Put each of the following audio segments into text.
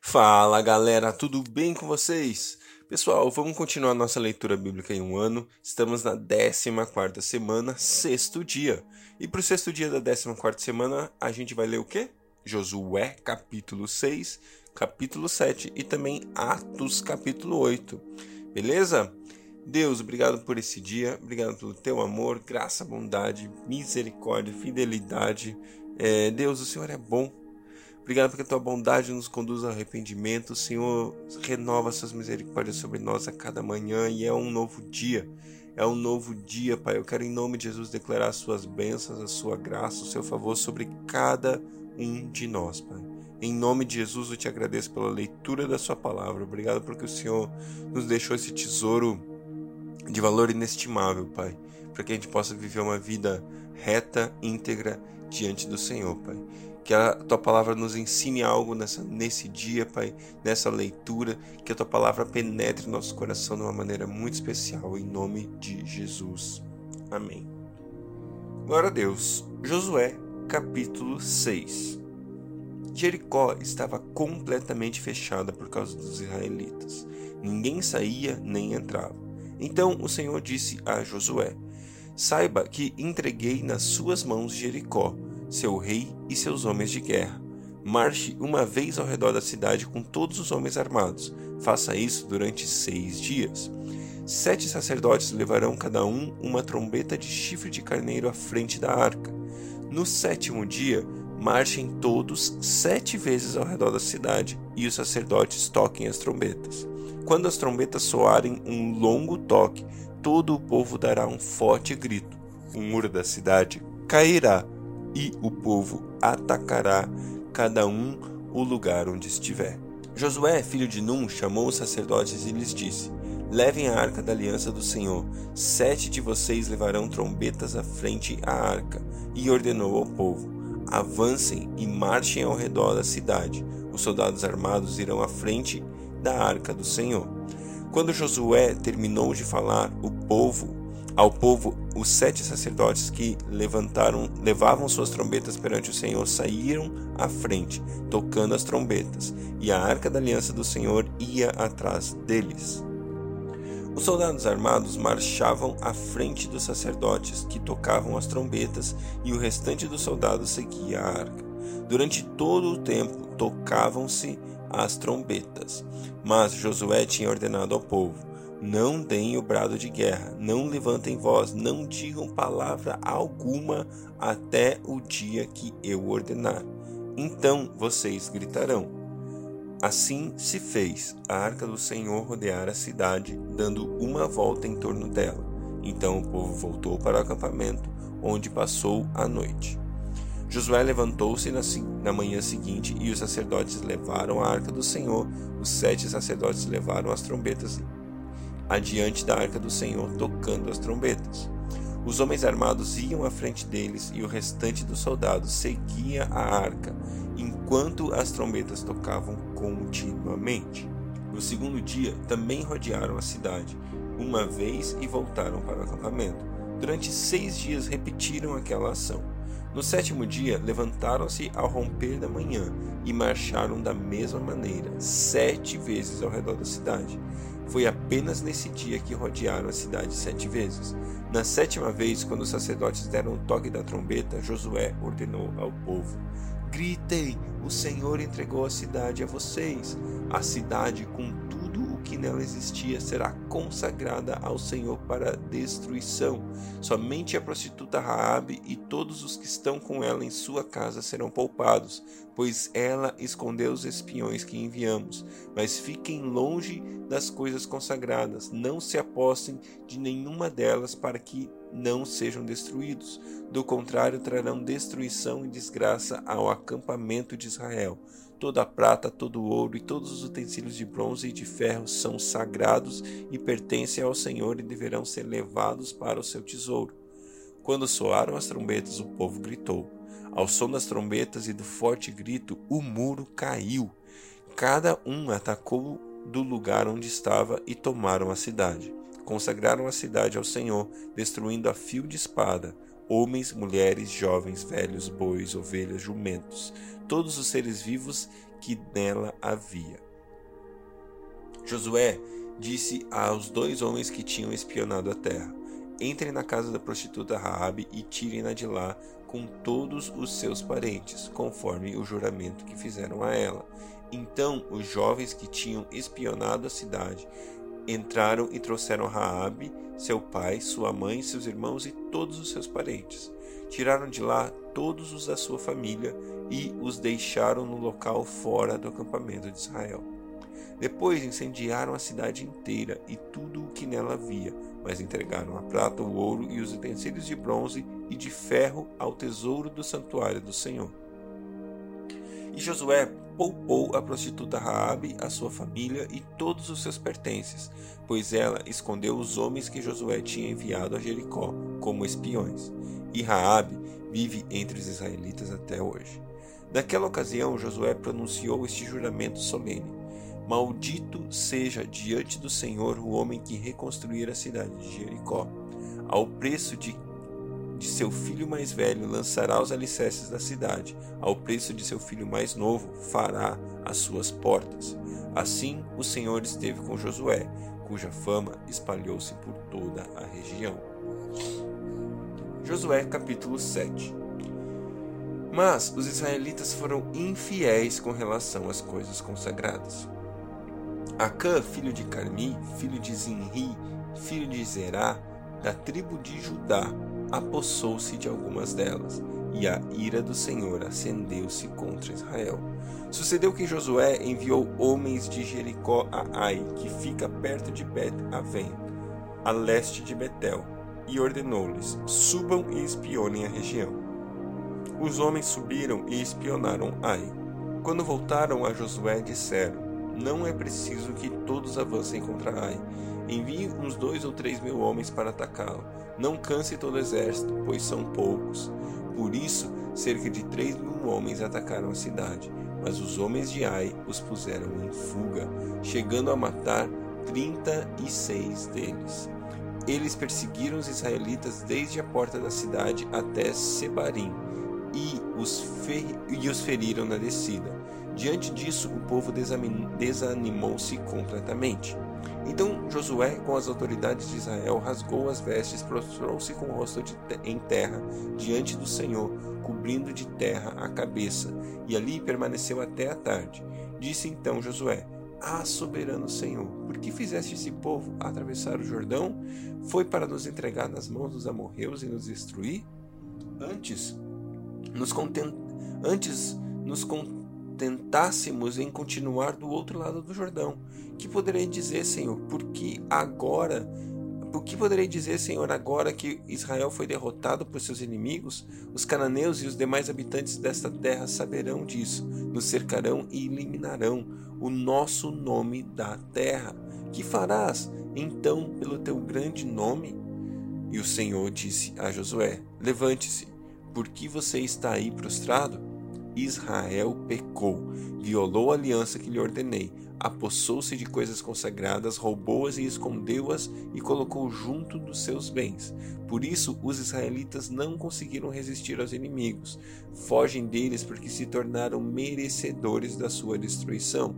Fala galera, tudo bem com vocês? Pessoal, vamos continuar nossa leitura bíblica em um ano. Estamos na 14 semana, sexto dia. E para o sexto dia da 14 semana, a gente vai ler o quê? Josué, capítulo 6, capítulo 7 e também Atos, capítulo 8. Beleza? Deus, obrigado por esse dia, obrigado pelo teu amor, graça, bondade, misericórdia, fidelidade. É, Deus, o Senhor é bom. Obrigado porque a tua bondade nos conduz ao arrependimento. Senhor, renova suas misericórdias sobre nós a cada manhã e é um novo dia. É um novo dia, Pai. Eu quero, em nome de Jesus, declarar as suas bênçãos, a sua graça, o seu favor sobre cada um de nós, Pai. Em nome de Jesus, eu te agradeço pela leitura da Sua palavra. Obrigado porque o Senhor nos deixou esse tesouro de valor inestimável, Pai, para que a gente possa viver uma vida reta, íntegra diante do Senhor, Pai. Que a tua palavra nos ensine algo nessa, nesse dia, Pai, nessa leitura, que a tua palavra penetre no nosso coração de uma maneira muito especial, em nome de Jesus. Amém. Glória a Deus. Josué, capítulo 6. Jericó estava completamente fechada por causa dos israelitas. Ninguém saía nem entrava. Então o Senhor disse a Josué: Saiba que entreguei nas suas mãos Jericó, seu rei e seus homens de guerra. Marche uma vez ao redor da cidade com todos os homens armados. Faça isso durante seis dias. Sete sacerdotes levarão cada um uma trombeta de chifre de carneiro à frente da arca. No sétimo dia, marchem todos sete vezes ao redor da cidade, e os sacerdotes toquem as trombetas. Quando as trombetas soarem um longo toque, todo o povo dará um forte grito. O muro da cidade cairá e o povo atacará cada um o lugar onde estiver. Josué, filho de Num, chamou os sacerdotes e lhes disse: Levem a arca da aliança do Senhor. Sete de vocês levarão trombetas à frente à arca. E ordenou ao povo: Avancem e marchem ao redor da cidade. Os soldados armados irão à frente da arca do Senhor. Quando Josué terminou de falar, o povo, ao povo, os sete sacerdotes que levantaram, levavam suas trombetas perante o Senhor saíram à frente, tocando as trombetas, e a arca da aliança do Senhor ia atrás deles. Os soldados armados marchavam à frente dos sacerdotes que tocavam as trombetas, e o restante dos soldados seguia a arca. Durante todo o tempo tocavam-se as trombetas. Mas Josué tinha ordenado ao povo: Não deem o brado de guerra, não levantem voz, não digam palavra alguma até o dia que eu ordenar. Então vocês gritarão. Assim se fez a arca do Senhor rodear a cidade, dando uma volta em torno dela. Então o povo voltou para o acampamento, onde passou a noite. Josué levantou-se na, manhã seguinte e os sacerdotes levaram a arca do Senhor. Os sete sacerdotes levaram as trombetas adiante da arca do Senhor, tocando as trombetas. Os homens armados iam à frente deles e o restante dos soldados seguia a arca, enquanto as trombetas tocavam continuamente. No segundo dia, também rodearam a cidade, uma vez e voltaram para o acampamento. Durante seis dias repetiram aquela ação. No sétimo dia, levantaram-se ao romper da manhã e marcharam da mesma maneira, sete vezes ao redor da cidade. Foi apenas nesse dia que rodearam a cidade sete vezes. Na sétima vez, quando os sacerdotes deram o toque da trombeta, Josué ordenou ao povo: Gritem! O Senhor entregou a cidade a vocês. A cidade, com que nela existia será consagrada ao Senhor para destruição. Somente a prostituta Raabe e todos os que estão com ela em sua casa serão poupados, pois ela escondeu os espiões que enviamos. Mas fiquem longe das coisas consagradas, não se apostem de nenhuma delas para que não sejam destruídos. Do contrário, trarão destruição e desgraça ao acampamento de Israel. Toda a prata, todo o ouro e todos os utensílios de bronze e de ferro são sagrados e pertencem ao Senhor e deverão ser levados para o seu tesouro. Quando soaram as trombetas, o povo gritou. Ao som das trombetas e do forte grito, o muro caiu. Cada um atacou do lugar onde estava e tomaram a cidade. Consagraram a cidade ao Senhor, destruindo a fio de espada homens, mulheres, jovens, velhos, bois, ovelhas, jumentos, todos os seres vivos que nela havia. Josué disse aos dois homens que tinham espionado a terra: Entrem na casa da prostituta Raabe e tirem-na de lá com todos os seus parentes, conforme o juramento que fizeram a ela. Então os jovens que tinham espionado a cidade entraram e trouxeram Raabe, seu pai, sua mãe, seus irmãos e todos os seus parentes. Tiraram de lá todos os da sua família e os deixaram no local fora do acampamento de Israel. Depois incendiaram a cidade inteira e tudo o que nela havia, mas entregaram a prata, o ouro e os utensílios de bronze e de ferro ao tesouro do santuário do Senhor. E Josué poupou a prostituta Raabe, a sua família e todos os seus pertences, pois ela escondeu os homens que Josué tinha enviado a Jericó como espiões. E Raabe vive entre os israelitas até hoje. Naquela ocasião, Josué pronunciou este juramento solene: Maldito seja diante do Senhor o homem que reconstruir a cidade de Jericó. Ao preço de de seu filho mais velho lançará os alicerces da cidade, ao preço de seu filho mais novo fará as suas portas. Assim o Senhor esteve com Josué, cuja fama espalhou-se por toda a região. Josué capítulo 7 Mas os israelitas foram infiéis com relação às coisas consagradas. Acã, filho de Carmi, filho de Zinri, filho de Zerá, da tribo de Judá, apossou-se de algumas delas, e a ira do Senhor acendeu-se contra Israel. Sucedeu que Josué enviou homens de Jericó a Ai, que fica perto de Bet-Aven, a leste de Betel, e ordenou-lhes: subam e espionem a região. Os homens subiram e espionaram Ai. Quando voltaram a Josué, disseram: Não é preciso que todos avancem contra Ai. Envie uns dois ou três mil homens para atacá-lo não canse todo o exército, pois são poucos. Por isso, cerca de três mil homens atacaram a cidade, mas os homens de Ai os puseram em fuga, chegando a matar trinta e seis deles. Eles perseguiram os israelitas desde a porta da cidade até Sebarim e os, e os feriram na descida. Diante disso, o povo desanimou-se completamente. Então Josué, com as autoridades de Israel, rasgou as vestes, prostrou-se com o rosto te em terra diante do Senhor, cobrindo de terra a cabeça, e ali permaneceu até a tarde. Disse então Josué: Ah, soberano Senhor, por que fizeste esse povo atravessar o Jordão? Foi para nos entregar nas mãos dos amorreus e nos destruir? Antes nos content... antes nos tentássemos em continuar do outro lado do Jordão. Que poderei dizer, Senhor, porque agora, o que poderei dizer, Senhor, agora que Israel foi derrotado por seus inimigos? Os cananeus e os demais habitantes desta terra saberão disso, nos cercarão e eliminarão o nosso nome da terra. Que farás então pelo teu grande nome? E o Senhor disse a Josué: Levante-se, porque você está aí prostrado? Israel pecou, violou a aliança que lhe ordenei, apossou-se de coisas consagradas, roubou-as e escondeu-as e colocou junto dos seus bens. Por isso, os israelitas não conseguiram resistir aos inimigos. Fogem deles porque se tornaram merecedores da sua destruição.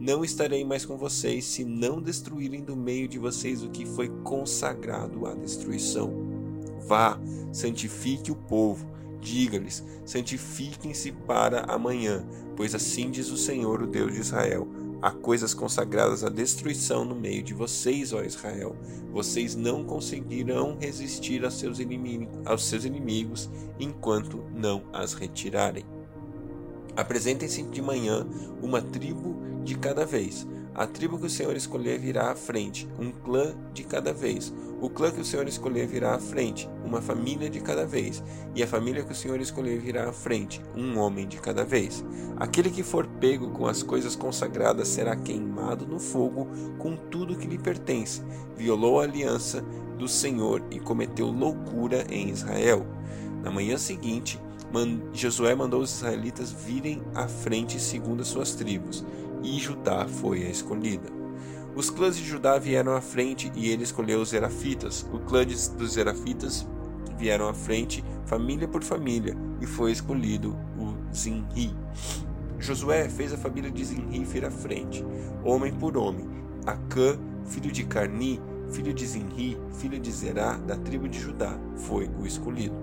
Não estarei mais com vocês se não destruírem do meio de vocês o que foi consagrado à destruição. Vá, santifique o povo Diga-lhes: santifiquem-se para amanhã, pois assim diz o Senhor, o Deus de Israel: há coisas consagradas à destruição no meio de vocês, ó Israel. Vocês não conseguirão resistir aos seus, inimigos, aos seus inimigos enquanto não as retirarem. Apresentem-se de manhã uma tribo de cada vez a tribo que o Senhor escolher virá à frente, um clã de cada vez. O clã que o Senhor escolher virá à frente, uma família de cada vez. E a família que o Senhor escolher virá à frente, um homem de cada vez. Aquele que for pego com as coisas consagradas será queimado no fogo com tudo que lhe pertence. Violou a aliança do Senhor e cometeu loucura em Israel. Na manhã seguinte, Josué mandou os israelitas virem à frente segundo as suas tribos e Judá foi a escolhida. Os clãs de Judá vieram à frente e ele escolheu os Zerafitas. O clã dos Zerafitas vieram à frente, família por família, e foi escolhido o Zinri. Josué fez a família de Zinri ir à frente, homem por homem. Acã, filho de Carni, filho de Zinri, filho de Zerá, da tribo de Judá, foi o escolhido.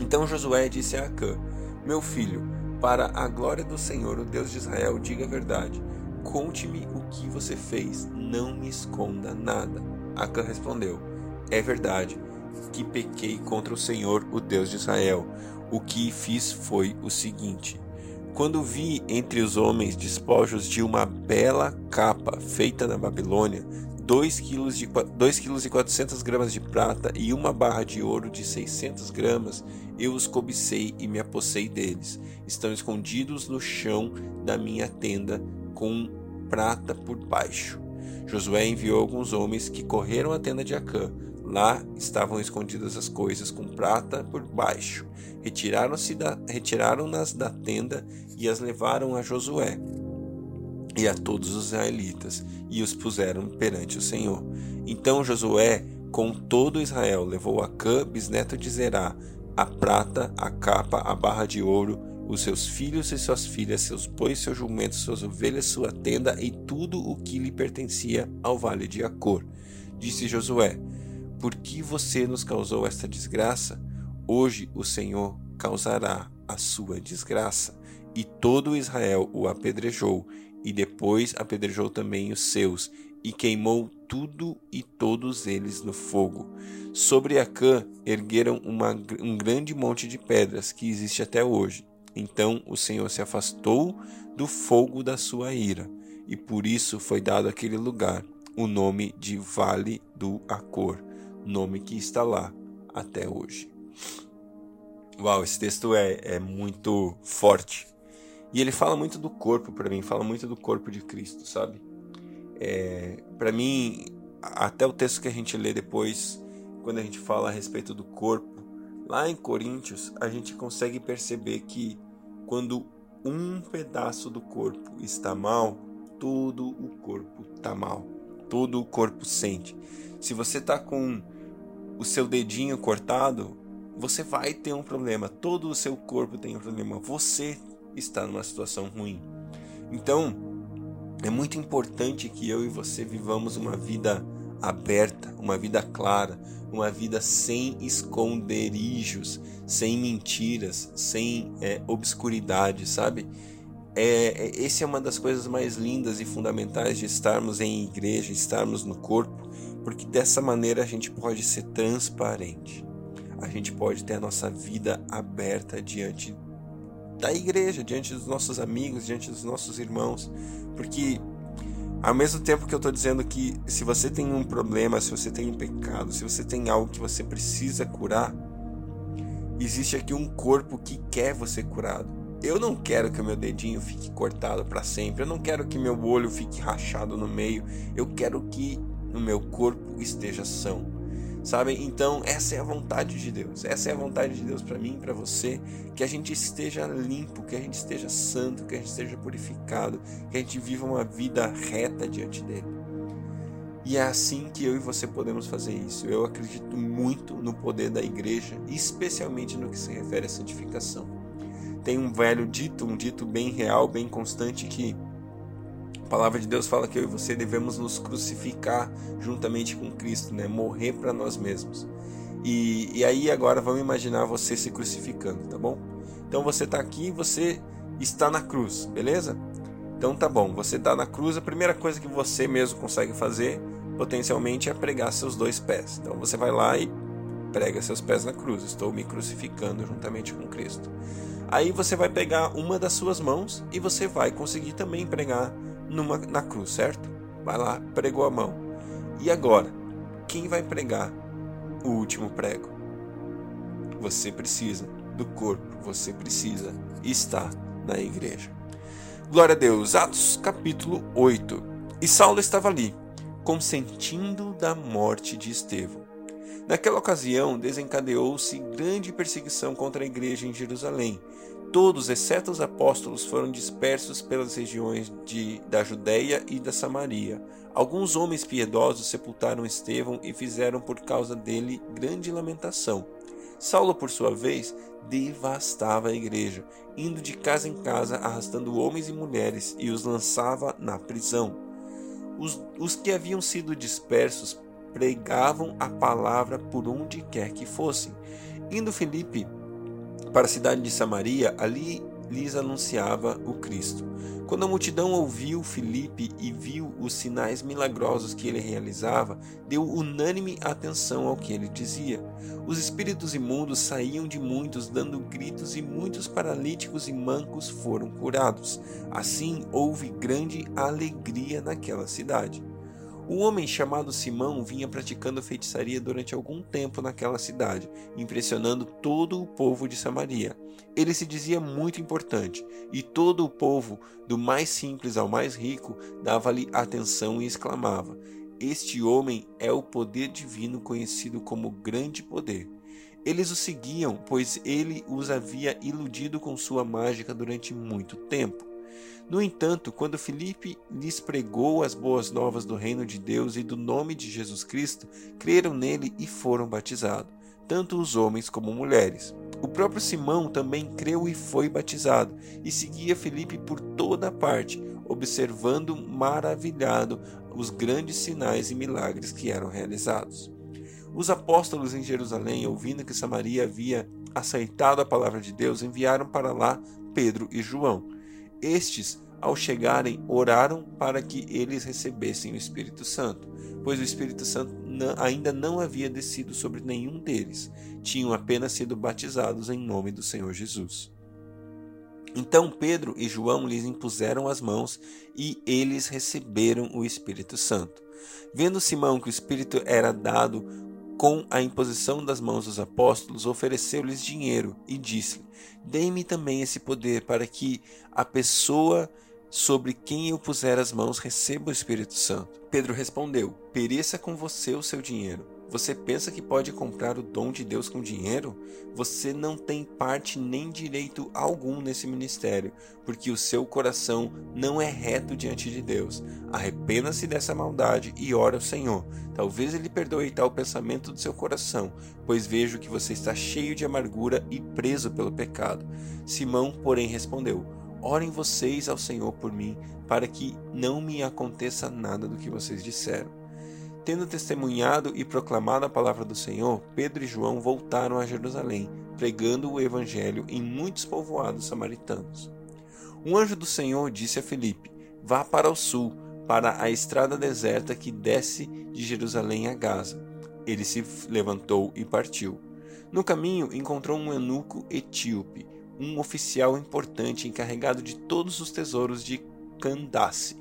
Então Josué disse a Acã: Meu filho, para a glória do Senhor, o Deus de Israel, diga a verdade. Conte-me o que você fez, não me esconda nada. Acã respondeu: É verdade que pequei contra o Senhor, o Deus de Israel. O que fiz foi o seguinte: quando vi entre os homens despojos de uma bela capa feita na Babilônia, 2 kg de 2 kg e 400 gramas de prata e uma barra de ouro de 600 gramas, eu os cobicei e me apossei deles. Estão escondidos no chão da minha tenda com prata por baixo. Josué enviou alguns homens que correram à tenda de Acã. Lá estavam escondidas as coisas com prata por baixo. Retiraram-se retiraram-nas da tenda e as levaram a Josué e a todos os israelitas, e os puseram perante o Senhor. Então Josué, com todo Israel, levou a Cã, bisneto de Zerá, a prata, a capa, a barra de ouro, os seus filhos e suas filhas, seus bois, seus jumentos, suas ovelhas, sua tenda e tudo o que lhe pertencia ao vale de Acor. Disse Josué: Por que você nos causou esta desgraça? Hoje o Senhor causará a sua desgraça. E todo Israel o apedrejou, e depois apedrejou também os seus, e queimou tudo e todos eles no fogo. Sobre Acã ergueram uma, um grande monte de pedras que existe até hoje. Então o Senhor se afastou do fogo da sua ira, e por isso foi dado àquele lugar o nome de Vale do Acor, nome que está lá até hoje. Uau, esse texto é, é muito forte. E ele fala muito do corpo para mim, fala muito do corpo de Cristo, sabe? É, para mim, até o texto que a gente lê depois, quando a gente fala a respeito do corpo, lá em Coríntios, a gente consegue perceber que quando um pedaço do corpo está mal, todo o corpo está mal, todo o corpo sente. Se você está com o seu dedinho cortado, você vai ter um problema. Todo o seu corpo tem um problema. Você está numa situação ruim. Então, é muito importante que eu e você vivamos uma vida aberta, uma vida clara, uma vida sem esconderijos, sem mentiras, sem é, obscuridade, sabe? É, é, esse é uma das coisas mais lindas e fundamentais de estarmos em igreja, estarmos no corpo, porque dessa maneira a gente pode ser transparente, a gente pode ter a nossa vida aberta diante da igreja, diante dos nossos amigos, diante dos nossos irmãos, porque ao mesmo tempo que eu estou dizendo que se você tem um problema, se você tem um pecado, se você tem algo que você precisa curar, existe aqui um corpo que quer você curado. Eu não quero que o meu dedinho fique cortado para sempre. Eu não quero que meu olho fique rachado no meio. Eu quero que o meu corpo esteja são. Sabe? Então, essa é a vontade de Deus. Essa é a vontade de Deus para mim para você, que a gente esteja limpo, que a gente esteja santo, que a gente esteja purificado, que a gente viva uma vida reta diante dele. E é assim que eu e você podemos fazer isso. Eu acredito muito no poder da igreja, especialmente no que se refere à santificação. Tem um velho dito, um dito bem real, bem constante que palavra de Deus fala que eu e você devemos nos crucificar juntamente com Cristo, né? Morrer para nós mesmos. E, e aí agora vamos imaginar você se crucificando, tá bom? Então você está aqui, você está na cruz, beleza? Então tá bom, você está na cruz, a primeira coisa que você mesmo consegue fazer potencialmente é pregar seus dois pés. Então você vai lá e prega seus pés na cruz. Estou me crucificando juntamente com Cristo. Aí você vai pegar uma das suas mãos e você vai conseguir também pregar numa, na cruz, certo? Vai lá, pregou a mão. E agora, quem vai pregar o último prego? Você precisa do corpo, você precisa estar na igreja. Glória a Deus, Atos capítulo 8. E Saulo estava ali, consentindo da morte de Estevão. Naquela ocasião, desencadeou-se grande perseguição contra a igreja em Jerusalém Todos, exceto os apóstolos, foram dispersos pelas regiões de, da Judéia e da Samaria. Alguns homens piedosos sepultaram Estevão e fizeram por causa dele grande lamentação. Saulo, por sua vez, devastava a igreja, indo de casa em casa, arrastando homens e mulheres, e os lançava na prisão. Os, os que haviam sido dispersos pregavam a palavra por onde quer que fossem. Indo Felipe para a cidade de Samaria, ali lhes anunciava o Cristo. Quando a multidão ouviu Filipe e viu os sinais milagrosos que ele realizava, deu unânime atenção ao que ele dizia. Os espíritos imundos saíam de muitos, dando gritos, e muitos paralíticos e mancos foram curados. Assim houve grande alegria naquela cidade. Um homem chamado Simão vinha praticando feitiçaria durante algum tempo naquela cidade, impressionando todo o povo de Samaria. Ele se dizia muito importante, e todo o povo, do mais simples ao mais rico, dava-lhe atenção e exclamava: Este homem é o poder divino conhecido como grande poder. Eles o seguiam, pois ele os havia iludido com sua mágica durante muito tempo. No entanto, quando Filipe lhes pregou as boas novas do reino de Deus e do nome de Jesus Cristo, creram nele e foram batizados, tanto os homens como mulheres. O próprio Simão também creu e foi batizado, e seguia Filipe por toda parte, observando maravilhado os grandes sinais e milagres que eram realizados. Os apóstolos em Jerusalém, ouvindo que Samaria havia aceitado a palavra de Deus, enviaram para lá Pedro e João. Estes, ao chegarem, oraram para que eles recebessem o Espírito Santo, pois o Espírito Santo ainda não havia descido sobre nenhum deles, tinham apenas sido batizados em nome do Senhor Jesus. Então Pedro e João lhes impuseram as mãos e eles receberam o Espírito Santo. Vendo Simão que o Espírito era dado com a imposição das mãos dos apóstolos, ofereceu-lhes dinheiro e disse-lhe: Dê-me também esse poder para que a pessoa sobre quem eu puser as mãos receba o Espírito Santo. Pedro respondeu: Pereça com você o seu dinheiro. Você pensa que pode comprar o dom de Deus com dinheiro? Você não tem parte nem direito algum nesse ministério, porque o seu coração não é reto diante de Deus. Arrependa-se dessa maldade e ore ao Senhor. Talvez ele perdoe tal pensamento do seu coração, pois vejo que você está cheio de amargura e preso pelo pecado. Simão, porém, respondeu: Orem vocês ao Senhor por mim, para que não me aconteça nada do que vocês disseram. Tendo testemunhado e proclamado a palavra do Senhor, Pedro e João voltaram a Jerusalém, pregando o evangelho em muitos povoados samaritanos. Um anjo do Senhor disse a Filipe: Vá para o sul, para a estrada deserta que desce de Jerusalém a Gaza. Ele se levantou e partiu. No caminho, encontrou um eunuco etíope, um oficial importante encarregado de todos os tesouros de Candace,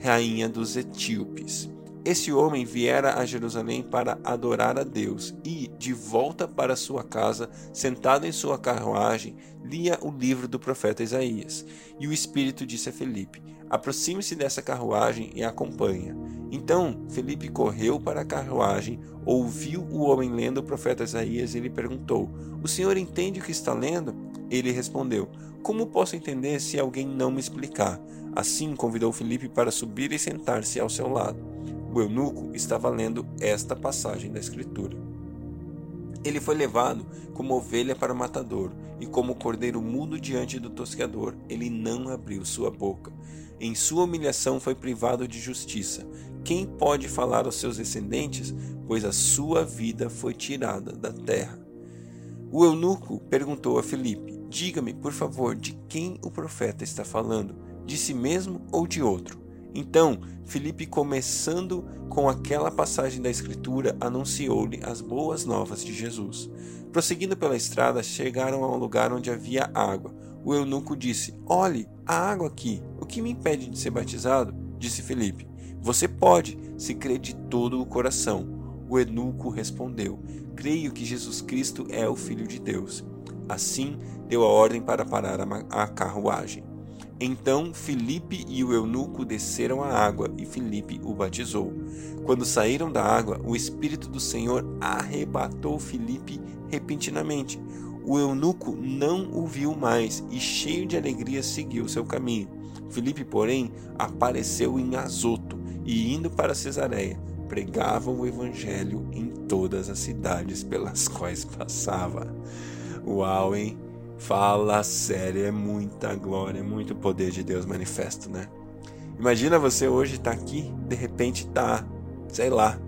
rainha dos etíopes. Esse homem viera a Jerusalém para adorar a Deus e, de volta para sua casa, sentado em sua carruagem, lia o livro do profeta Isaías. E o Espírito disse a Felipe: Aproxime-se dessa carruagem e acompanha. Então Felipe correu para a carruagem, ouviu o homem lendo o profeta Isaías e lhe perguntou: O senhor entende o que está lendo? Ele respondeu: Como posso entender se alguém não me explicar? Assim convidou Felipe para subir e sentar-se ao seu lado. O eunuco estava lendo esta passagem da Escritura. Ele foi levado como ovelha para o matador, e como cordeiro mudo diante do tosqueador, ele não abriu sua boca. Em sua humilhação foi privado de justiça. Quem pode falar aos seus descendentes? Pois a sua vida foi tirada da terra. O eunuco perguntou a Filipe: Diga-me, por favor, de quem o profeta está falando? De si mesmo ou de outro? Então, Filipe, começando com aquela passagem da Escritura, anunciou-lhe as boas novas de Jesus. Prosseguindo pela estrada, chegaram a um lugar onde havia água. O eunuco disse: Olhe, a água aqui. O que me impede de ser batizado? Disse Filipe. Você pode, se crê de todo o coração. O eunuco respondeu: Creio que Jesus Cristo é o Filho de Deus. Assim, deu a ordem para parar a carruagem. Então Filipe e o eunuco desceram à água e Filipe o batizou. Quando saíram da água, o Espírito do Senhor arrebatou Filipe repentinamente. O eunuco não o viu mais e, cheio de alegria, seguiu seu caminho. Filipe, porém, apareceu em Azoto e, indo para Cesareia, pregava o evangelho em todas as cidades pelas quais passava. Uau, hein? Fala sério, é muita glória, é muito poder de Deus manifesto, né? Imagina você hoje tá aqui, de repente tá, sei lá,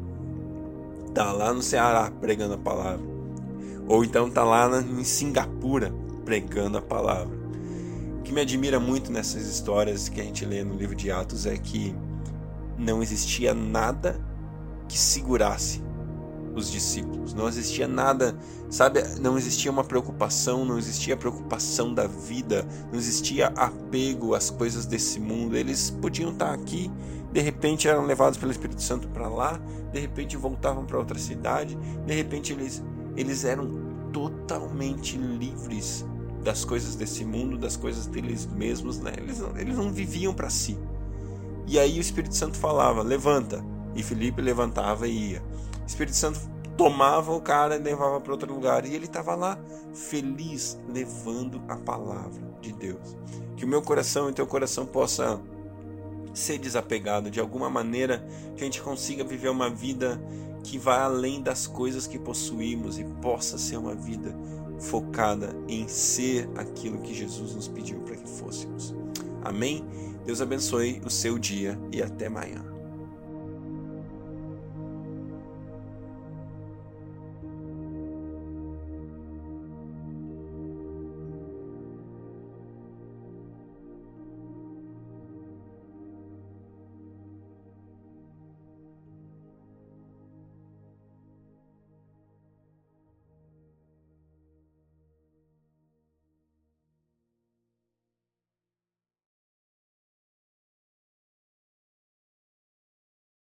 tá lá no Ceará pregando a palavra. Ou então tá lá em Singapura pregando a palavra. O que me admira muito nessas histórias que a gente lê no livro de Atos é que não existia nada que segurasse os discípulos. Não existia nada, sabe? Não existia uma preocupação, não existia preocupação da vida, não existia apego às coisas desse mundo. Eles podiam estar aqui, de repente eram levados pelo Espírito Santo para lá, de repente voltavam para outra cidade, de repente eles, eles eram totalmente livres das coisas desse mundo, das coisas deles mesmos, né? Eles, eles não viviam para si. E aí o Espírito Santo falava: levanta. E Felipe levantava e ia. Espírito Santo tomava o cara e levava para outro lugar. E ele estava lá, feliz, levando a palavra de Deus. Que o meu coração e teu coração possa ser desapegado de alguma maneira, que a gente consiga viver uma vida que vá além das coisas que possuímos e possa ser uma vida focada em ser aquilo que Jesus nos pediu para que fôssemos. Amém? Deus abençoe o seu dia e até amanhã.